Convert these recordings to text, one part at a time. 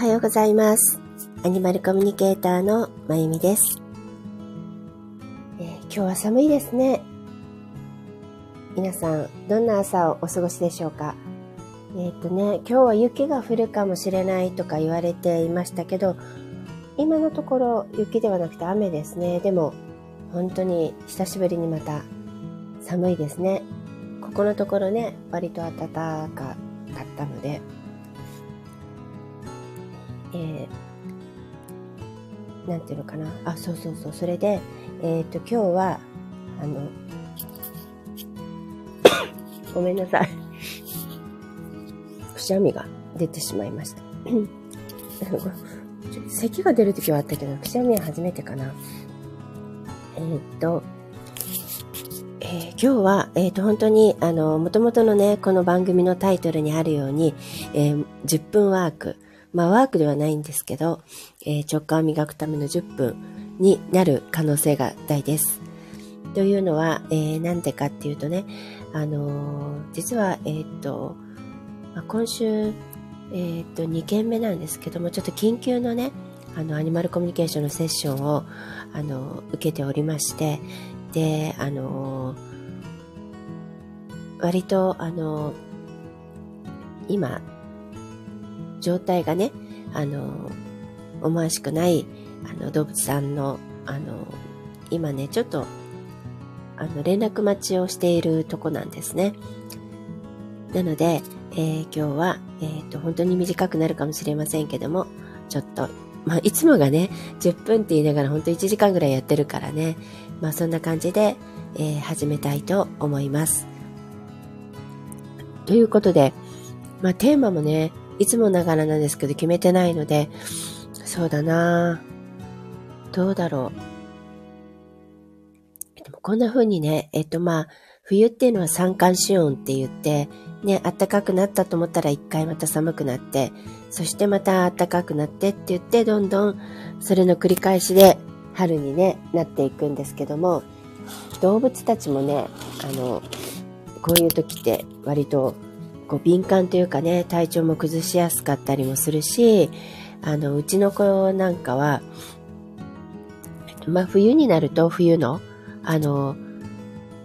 はようございます。アニマルコミュニケーターのまゆみです、えー今日は寒いですね。皆さん、どんな朝をお過ごしでしょうか？えっ、とね、今日は雪が降るかもしれないとか言われていましたけど、今のところ雪ではなくて雨ですね。でも、本当に久しぶりにまた寒いですね。ここのところね、割と暖かかったので、えー、なんていうのかな？あ、そうそうそう。それで、えっ、と、今日は、あの、ごめんなさい。くしゃみが出てしまいました。咳が出るときはあったけど、くしゃみは初めてかな。えーっと、えー今日は、えーっと、本当に、あの、もともとのね、この番組のタイトルにあるように、えー10分ワーク。まあ、ワークではないんですけど、えー直感を磨くための10分になる可能性が大です。というのは、えーなんでかっていうとね、あのー実は、えーっと、まあ今週、えっと、2件目なんですけども、ちょっと緊急のね、あの、アニマルコミュニケーションのセッションを、あの、受けておりまして、で、あの、割と、あの、今、状態がね、あの、思わしくない、あの、動物さんの、あの、今ね、ちょっと、あの、連絡待ちをしているとこなんですね。なので、えー今日は、えっ、と、本当に短くなるかもしれませんけども、ちょっと、まあ、いつもがね、10分って言いながら本当1時間ぐらいやってるからね、まあ、そんな感じで、えー始めたいと思います。ということで、まあ、テーマもね、いつもながらなんですけど決めてないので、そうだなどうだろう。でもこんな風にね、えっとまあ、冬っていうのは三寒四温って言って、ね、暖かくなったと思ったら一回また寒くなって、そしてまた暖かくなってって言って、どんどんそれの繰り返しで春にね、なっていくんですけども、動物たちもね、あの、こういう時って割とこう敏感というかね、体調も崩しやすかったりもするし、あの、うちの子なんかは、まあ冬になると冬の、あの、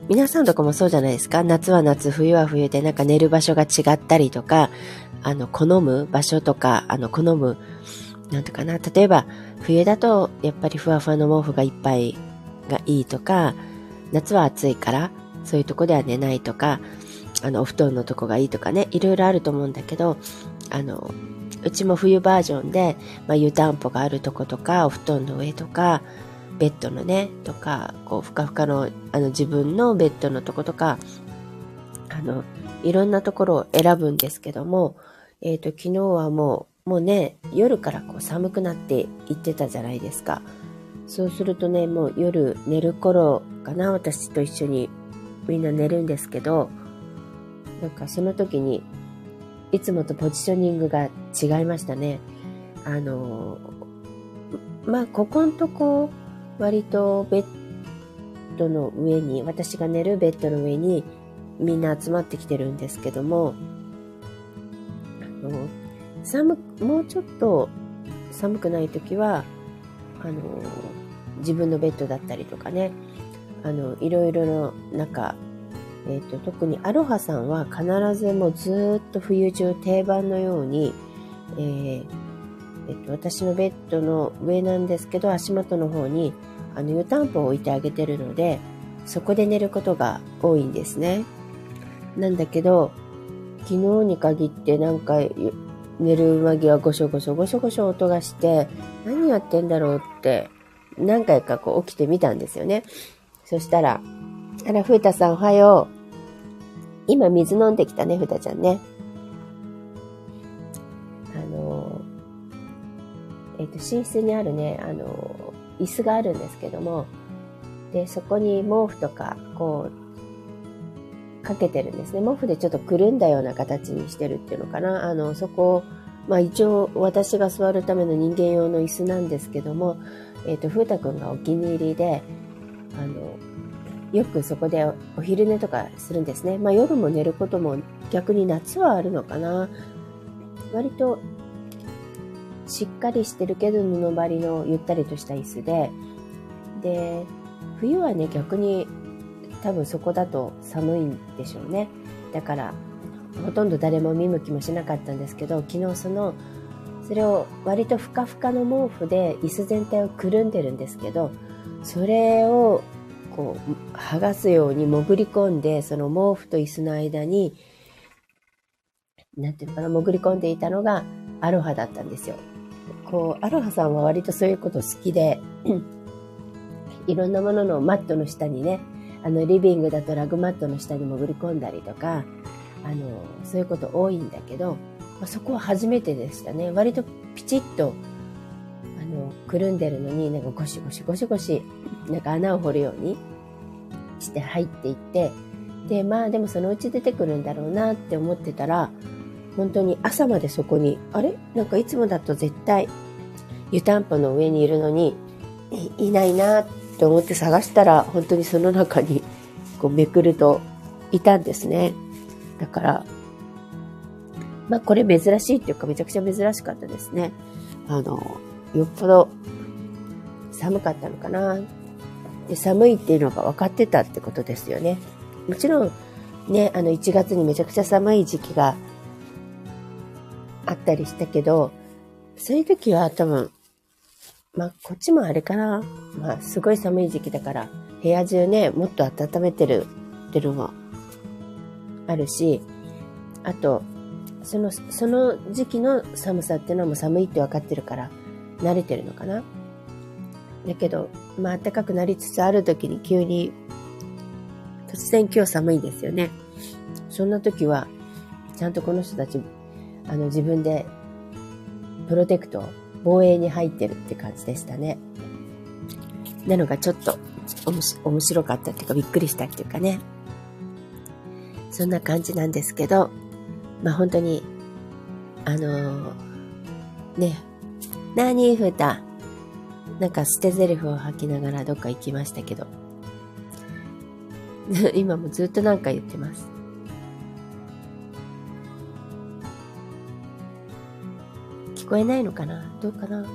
皆さんとかもそうじゃないですか。夏は夏、冬は冬でなんか寝る場所が違ったりとか、あの、好む場所とか、あの、好む、なんていうかな、例えば冬だとやっぱりふわふわの毛布がいっぱいがいいとか、夏は暑いからそういうとこでは寝ないとか、あの、お布団のとこがいいとかね、いろいろあると思うんだけど、あの、うちも冬バージョンで、まあ、湯たんぽがあるとことか、お布団の上とか、ベッドのね、とか、こう、ふかふかの、あの、自分のベッドのとことか、あの、いろんなところを選ぶんですけども、えっ、と、昨日はもう、もうね、夜からこう寒くなっていってたじゃないですか。そうするとね、もう夜寝る頃かな、私と一緒にみんな寝るんですけど、なんかその時に、いつもとポジショニングが違いましたね。あの、まあ、ここんとこ、割とベッドの上に、私が寝るベッドの上にみんな集まってきてるんですけども、あの、寒く、もうちょっと寒くない時は、あの、自分のベッドだったりとかね、あの、いろいろの中、えっ、と、特にアロハさんは必ずもうずっと冬中定番のように、えーえっと、私のベッドの上なんですけど、足元の方に、あの、湯たんぽを置いてあげてるので、そこで寝ることが多いんですね。なんだけど、昨日に限ってなんか、寝る間際ゴショゴショゴショゴショ音がして、何やってんだろうって、何回かこう起きてみたんですよね。そしたら、あら、ふうたさんおはよう。今水飲んできたね、ふうたちゃんね。あの、えっ、と、寝室にあるね、あの、椅子があるんですけども、で、そこに毛布とか、こう、かけてるんですね。毛布でちょっとくるんだような形にしてるっていうのかな。あの、そこを、まあ一応私が座るための人間用の椅子なんですけども、えっ、と、ふうたくんがお気に入りで、あの、よくそこでお昼寝とかするんですね。まあ夜も寝ることも逆に夏はあるのかな。割としっかりしてるけど布張りのゆったりとした椅子で、で、冬はね、逆に多分そこだと寒いんでしょうね。だから、ほとんど誰も見向きもしなかったんですけど、昨日その、それを割とふかふかの毛布で椅子全体をくるんでるんですけど、それをこう剥がすように潜り込んで、その毛布と椅子の間に、なんていうのかな、潜り込んでいたのがアロハだったんですよ。こう、アロハさんは割とそういうこと好きで、いろんなもののマットの下にね、あの、リビングだとラグマットの下に潜り込んだりとか、あの、そういうこと多いんだけど、まあ、そこは初めてでしたね。割とピチッと、の、くるんでるのに、なんかゴシゴシゴシゴシ、なんか穴を掘るようにして入っていって、で、まあでもそのうち出てくるんだろうなって思ってたら、本当に朝までそこに、あれ？なんかいつもだと絶対湯たんぽの上にいるのにいないなって思って探したら本当にその中にこうめくるといたんですね。だから、まあこれ珍しいっていうかめちゃくちゃ珍しかったですね。あの、よっぽど寒かったのかな。で寒いっていうのが分かってたってことですよね。もちろんね、あの1月にめちゃくちゃ寒い時期があったりしたけど、そういう時は多分、まあ、こっちもあれかな。まあ、すごい寒い時期だから、部屋中ね、もっと温めてるっていうのもあるし、あと、その、その時期の寒さっていうのはもう寒いって分かってるから、慣れてるのかな？だけど、まあ、暖かくなりつつある時に急に、突然今日寒いですよね。そんな時は、ちゃんとこの人たちあの自分でプロテクト、防衛に入ってるって感じでしたね。なのがちょっとおもし面白かったっていうかびっくりしたっていうかね。そんな感じなんですけど、まあ本当に、あのー、ね、なにふた、なんか捨て台詞を吐きながらどっか行きましたけど、今もずっとなんか言ってます。聞こえないのかな？どうかな？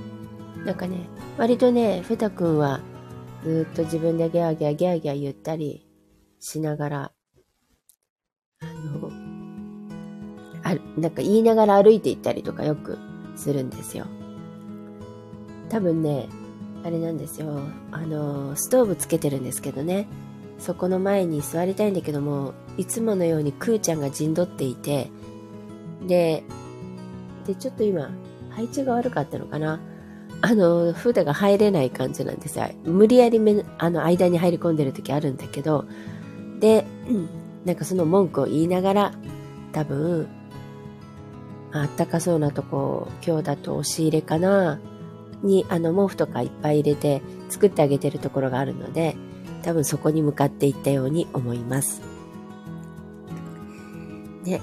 なんかね、割とね、フェタ君はずっと自分でギャーギャーギャーギャー言ったりしながら、あの、あなんか言いながら歩いていったりとかよくするんですよ。多分ね、あれなんですよ。あの、ストーブつけてるんですけどね。そこの前に座りたいんだけども、いつものようにクーちゃんが陣取っていて、で、で、ちょっと今、配置が悪かったのかな。あの、筆が入れない感じなんですよ。無理やりめあの間に入り込んでる時あるんだけど、で、なんかその文句を言いながら、多分、あったかそうなとこ、今日だと押し入れかな、に、あの、毛布とかいっぱい入れて作ってあげてるところがあるので、多分そこに向かっていったように思います。ね。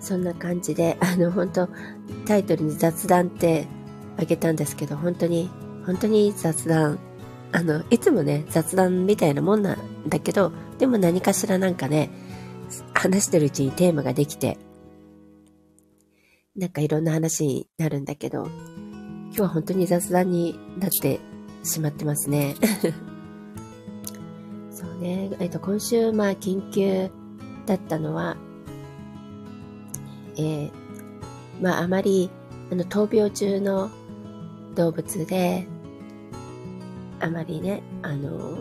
そんな感じで、あの、本当タイトルに雑談ってあげたんですけど、本当に、本当に雑談。あの、いつもね、雑談みたいなもんなんだけど、でも何かしらなんかね、話してるうちにテーマができて、なんかいろんな話になるんだけど、日は本当に雑談になってしまってますね。そうね、えっと、今週、まあ、緊急だったのは、えー、まあ、あまり、あの、闘病中の動物で、あまりね、あの、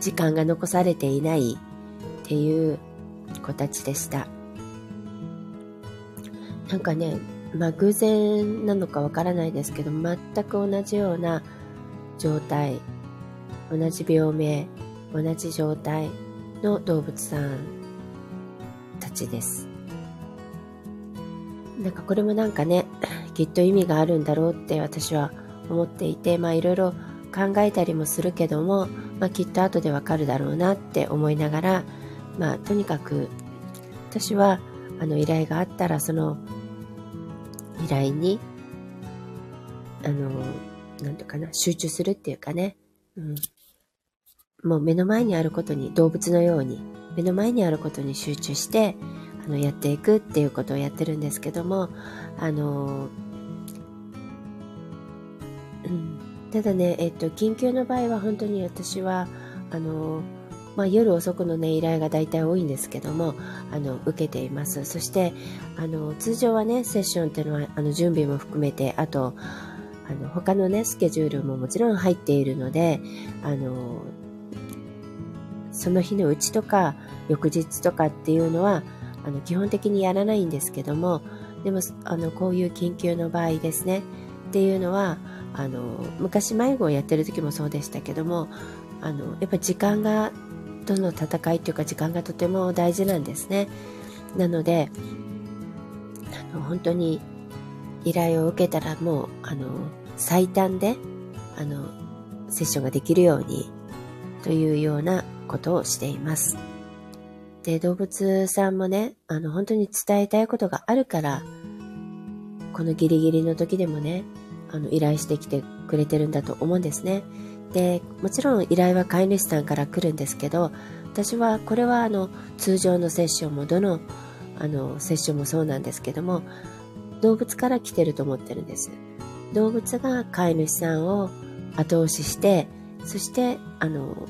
時間が残されていないっていう子たちでした。なんかね、まあ偶然なのかわからないですけど、全く同じような状態、同じ病名、同じ状態の動物さんたちです。なんかこれもなんかね、きっと意味があるんだろうって私は思っていて、まあいろいろ考えたりもするけども、まあきっと後でわかるだろうなって思いながら、まあとにかく私はあの依頼があったらそのに、あの、なんとかな、集中するっていうかね、うん。もう目の前にあることに、動物のように、目の前にあることに集中して、あの、やっていくっていうことをやってるんですけども、あの、うん。ただね、えっと、緊急の場合は本当に私は、あの、まあ、夜遅くのね、依頼が大体多いんですけども、あの、受けています。そして、あの、通常はね、セッションっていうのは、あの、準備も含めて、あと、あの、他のね、スケジュールももちろん入っているので、あの、その日のうちとか、翌日とかっていうのは、あの、基本的にやらないんですけども、でも、あの、こういう緊急の場合ですね、っていうのは、あの、昔迷子をやってる時もそうでしたけども、あの、やっぱり時間が、との戦いっていうか時間がとても大事なんですね。なので、あの、本当に依頼を受けたらもう、あの、最短で、あの、セッションができるように、というようなことをしています。で、動物さんもね、あの、本当に伝えたいことがあるから、このギリギリの時でもね、あの、依頼してきてくれてるんだと思うんですね。で、もちろん依頼は飼い主さんから来るんですけど、私はこれはあの、通常のセッションもどの、あの、セッションもそうなんですけども、動物から来てると思ってるんです。動物が飼い主さんを後押しして、そして、あの、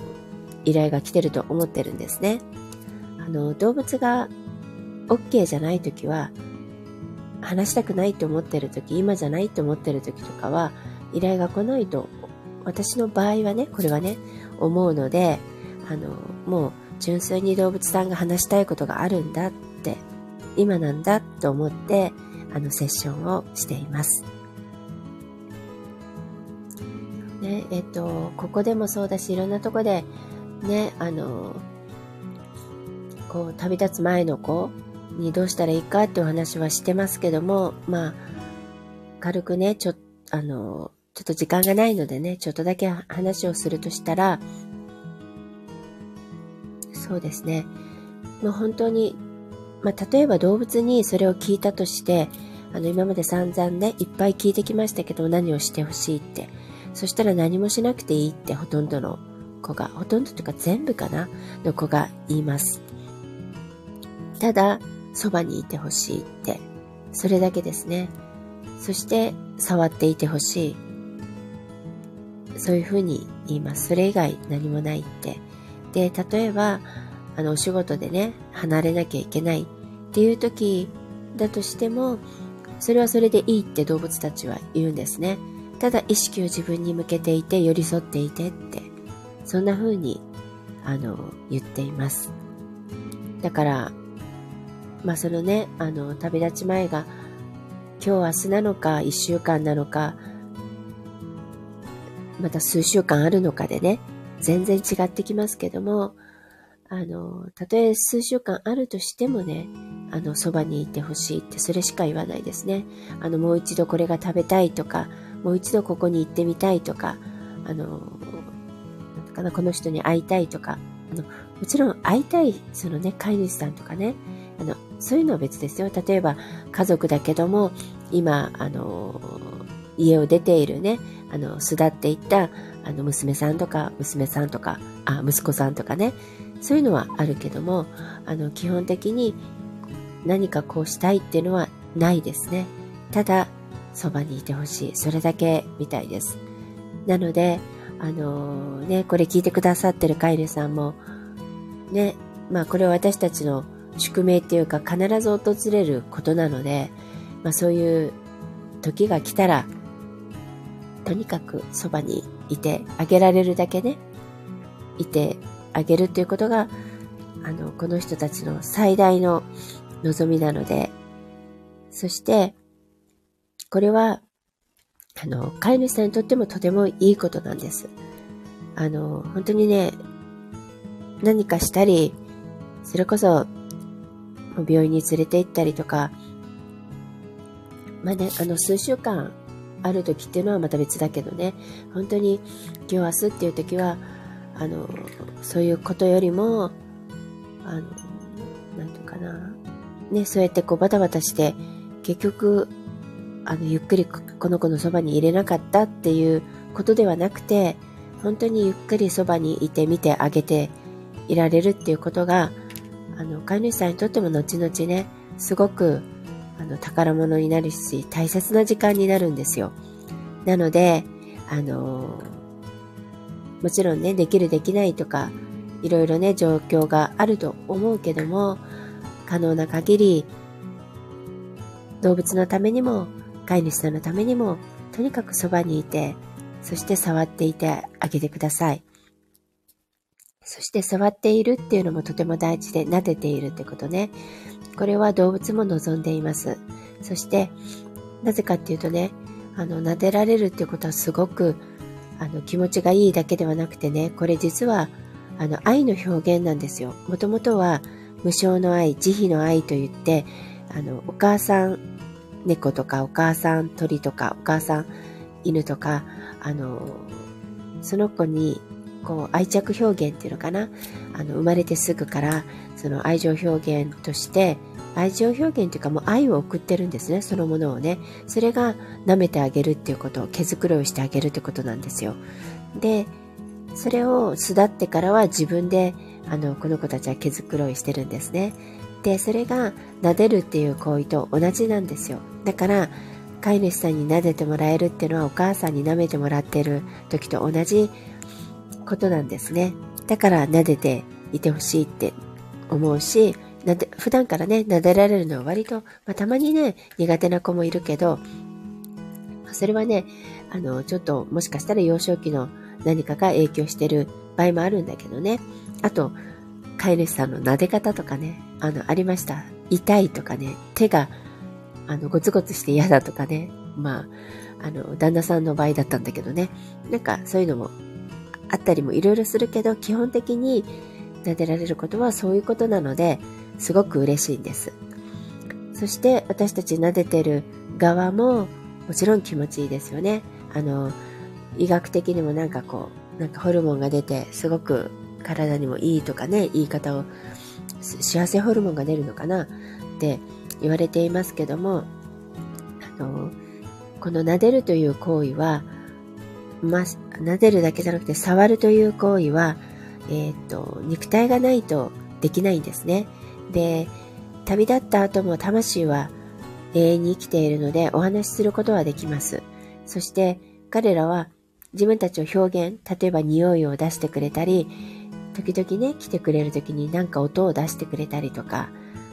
依頼が来てると思ってるんですね。あの、動物が OK じゃないときは、話したくないと思ってるとき、今じゃないと思ってるときとかは、依頼が来ないと、私の場合はね、これはね、思うので、あの、もう純粋に動物さんが話したいことがあるんだって、今なんだと思って、あの、セッションをしています。ね、えっと、ここでもそうだし、いろんなとこで、ね、あの、こう、旅立つ前の子にどうしたらいいかってお話はしてますけども、まあ、軽くね、ちょ、あの、ちょっと時間がないのでね、ちょっとだけ話をするとしたら、そうですね。もう本当に、まあ、例えば動物にそれを聞いたとして、あの、今まで散々ね、いっぱい聞いてきましたけど、何をしてほしいって。そしたら何もしなくていいってほとんどの子が、ほとんどというか全部かなの子が言います。ただ、そばにいてほしいって、それだけですね。そして、触っていてほしい。そういうふうに言います。それ以外何もないって。で、例えば、あの、お仕事でね、離れなきゃいけないっていう時だとしても、それはそれでいいって動物たちは言うんですね。ただ意識を自分に向けていて寄り添っていてって、そんな風に、あの、言っています。だから、まあそのね、あの、旅立ち前が、今日明日なのか、一週間なのか、また数週間あるのかでね、全然違ってきますけども、あの、たとえ数週間あるとしてもね、あの、そばにいてほしいってそれしか言わないですね。あの、もう一度これが食べたいとか、もう一度ここに行ってみたいとか、あの、なんかな、この人に会いたいとか、あの、もちろん会いたい、そのね、飼い主さんとかね、あの、そういうのは別ですよ。例えば、家族だけども、今、あの、家を出ているね、あの、巣立っていった、あの、娘さんとか、娘さんとか、あ、息子さんとかね、そういうのはあるけども、あの、基本的に何かこうしたいっていうのはないですね。ただ、そばにいてほしい。それだけみたいです。なので、あのー、ね、これ聞いてくださってるカイルさんも、ね、まあこれは私たちの宿命っていうか必ず訪れることなので、まあそういう時が来たら、とにかくそばにいてあげられるだけね、いてあげるっていうことが、あの、この人たちの最大の望みなので、そして、これは、あの、飼い主さんにとってもとてもいいことなんです。あの、本当にね、何かしたり、それこそ、病院に連れて行ったりとか、まあね、あの、数週間ある時っていうのはまた別だけどね、本当に今日明日っていう時は、あの、そういうことよりも、あの、なんとかな、ね、そうやってこうバタバタして、結局、あの、ゆっくりこの子のそばに入れなかったっていうことではなくて、本当にゆっくりそばにいて見てあげていられるっていうことが、あの、飼い主さんにとっても後々ね、すごく、あの、宝物になるし、大切な時間になるんですよ。なので、あのもちろんね、できるできないとか、いろいろね、状況があると思うけども、可能な限り、動物のためにも、飼い主さんのためにも、とにかくそばにいて、そして触っていてあげてください。そして触っているっていうのもとても大事で、撫でているってことね。これは動物も望んでいます。そして、なぜかっていうとね、あの、撫でられるっていうことはすごく、あの、気持ちがいいだけではなくてね、これ実は、あの、愛の表現なんですよ。もともとは、無償の愛、慈悲の愛と言って、あの、お母さん猫とか、お母さん鳥とか、お母さん犬とか、あの、その子に、こう、愛着表現っていうのかな？あの、生まれてすぐから、その愛情表現として、愛情表現というかもう愛を送ってるんですね、そのものをね。それが舐めてあげるっていうこと、毛づくろいしてあげるってことなんですよ。で、それを巣立ってからは自分で、あの、この子たちは毛づくろいしてるんですね。で、それが撫でるっていう行為と同じなんですよ。だから、飼い主さんに撫でてもらえるっていうのはお母さんに舐めてもらってる時と同じことなんですね。だから撫でていてほしいって思うし、なで普段からね、撫でられるのは割と、まあ、たまにね、苦手な子もいるけど、それはね、あの、ちょっともしかしたら幼少期の何かが影響してる場合もあるんだけどね。あと、飼い主さんの撫で方とかね、あの、ありました。痛いとかね、手が、あの、ゴツゴツして嫌だとかね。まあ、あの、旦那さんの場合だったんだけどね。なんか、そういうのもあったりもいろいろするけど、基本的に撫でられることはそういうことなので、すごく嬉しいんです。そして、私たち撫でてる側も、もちろん気持ちいいですよね。あの、医学的にもなんかこう、なんかホルモンが出て、すごく体にもいいとかね、言い方を、幸せホルモンが出るのかなって言われていますけども、あの、この撫でるという行為は、ま、撫でるだけじゃなくて触るという行為は、えっ、と、肉体がないとできないんですね。で、旅立った後も魂は永遠に生きているのでお話しすることはできます。そして彼らは自分たちを表現、例えば匂いを出してくれたり、時々ね、来てくれる時になんか音を出してくれたりとか、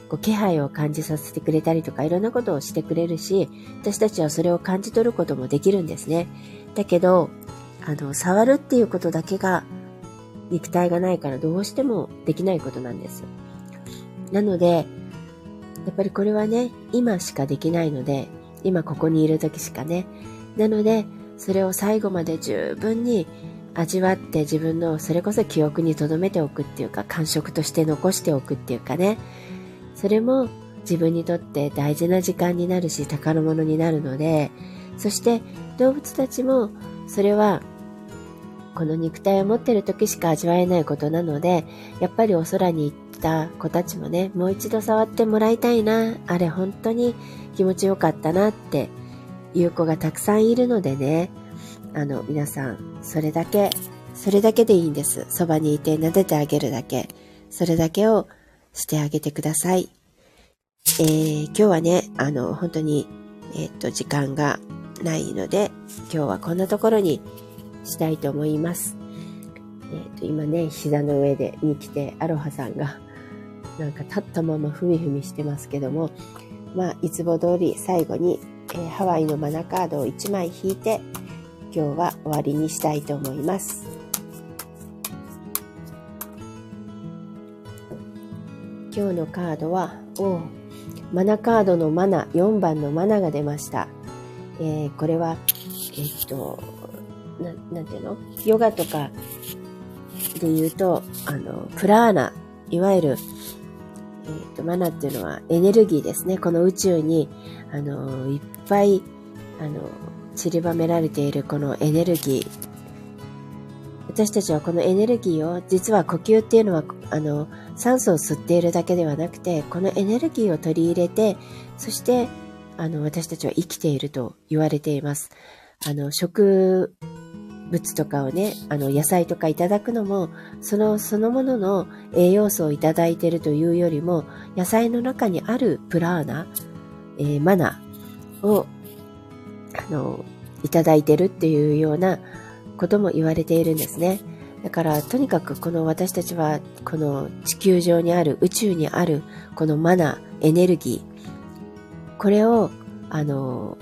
こう気配を感じさせてくれたりとか、いろんなことをしてくれるし、私たちはそれを感じ取ることもできるんですね。だけど、あの、触るっていうことだけが肉体がないからどうしてもできないことなんです。なので、やっぱりこれはね、今しかできないので、今ここにいる時しかね。なので、それを最後まで十分に味わって自分のそれこそ記憶に留めておくっていうか感触として残しておくっていうかねそれも自分にとって大事な時間になるし宝物になるのでそして動物たちもそれはこの肉体を持ってる時しか味わえないことなのでやっぱりお空に行った子たちもねもう一度触ってもらいたいなあれ本当に気持ちよかったなっていう子がたくさんいるのでねあの、皆さん、それだけ、それだけでいいんです。そばにいて撫でてあげるだけ。それだけをしてあげてください。えー、今日はね、あの、本当に、えー、っと、時間がないので、今日はこんなところにしたいと思います。えー、っと、今ね、膝の上でに来て、アロハさんが、なんか立ったままふみふみしてますけども、まあ、いつも通り最後に、えー、ハワイのマナカードを1枚引いて、今日は終わりにしたいと思います。今日のカードは、おマナカードのマナ、4番のマナが出ました。えー、これは、えっと、ななんていうの？ヨガとかで言うと、あの、プラーナ、いわゆる、えっ、と、マナっていうのはエネルギーですね。この宇宙に、あの、いっぱい、あの、散りばめられているこのエネルギー。私たちはこのエネルギーを、実は呼吸っていうのは、あの、酸素を吸っているだけではなくて、このエネルギーを取り入れて、そして、あの、私たちは生きていると言われています。あの、植物とかをね、あの、野菜とかいただくのも、その、そのものの栄養素をいただいてるというよりも、野菜の中にあるプラーナ、えー、マナをあの、いただいてるっていうようなことも言われているんですね。だからとにかくこの私たちはこの地球上にある宇宙にあるこのマナエネルギーこれをあの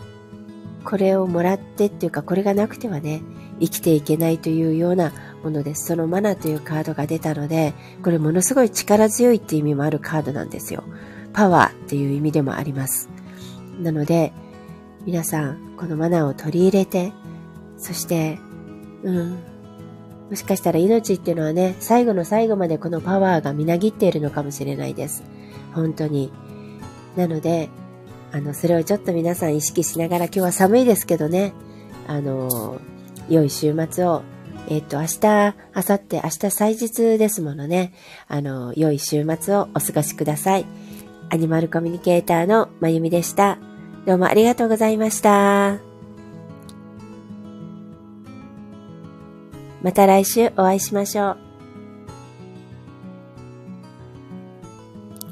これをもらってっていうかこれがなくてはね生きていけないというようなものです。そのマナというカードが出たので、これものすごい力強いっていう意味もあるカードなんですよ。パワーっていう意味でもあります。なので、皆さん、このマナーを取り入れて、そして、うん、もしかしたら命っていうのはね、最後の最後までこのパワーがみなぎっているのかもしれないです。本当に。なので、あの、それをちょっと皆さん意識しながら、今日は寒いですけどね、あの、良い週末を、えっ、と、明日、明後日、明日祭日ですものね、あの、良い週末をお過ごしください。アニマルコミュニケーターのまゆみでした。どうもありがとうございました。また来週お会いしましょう。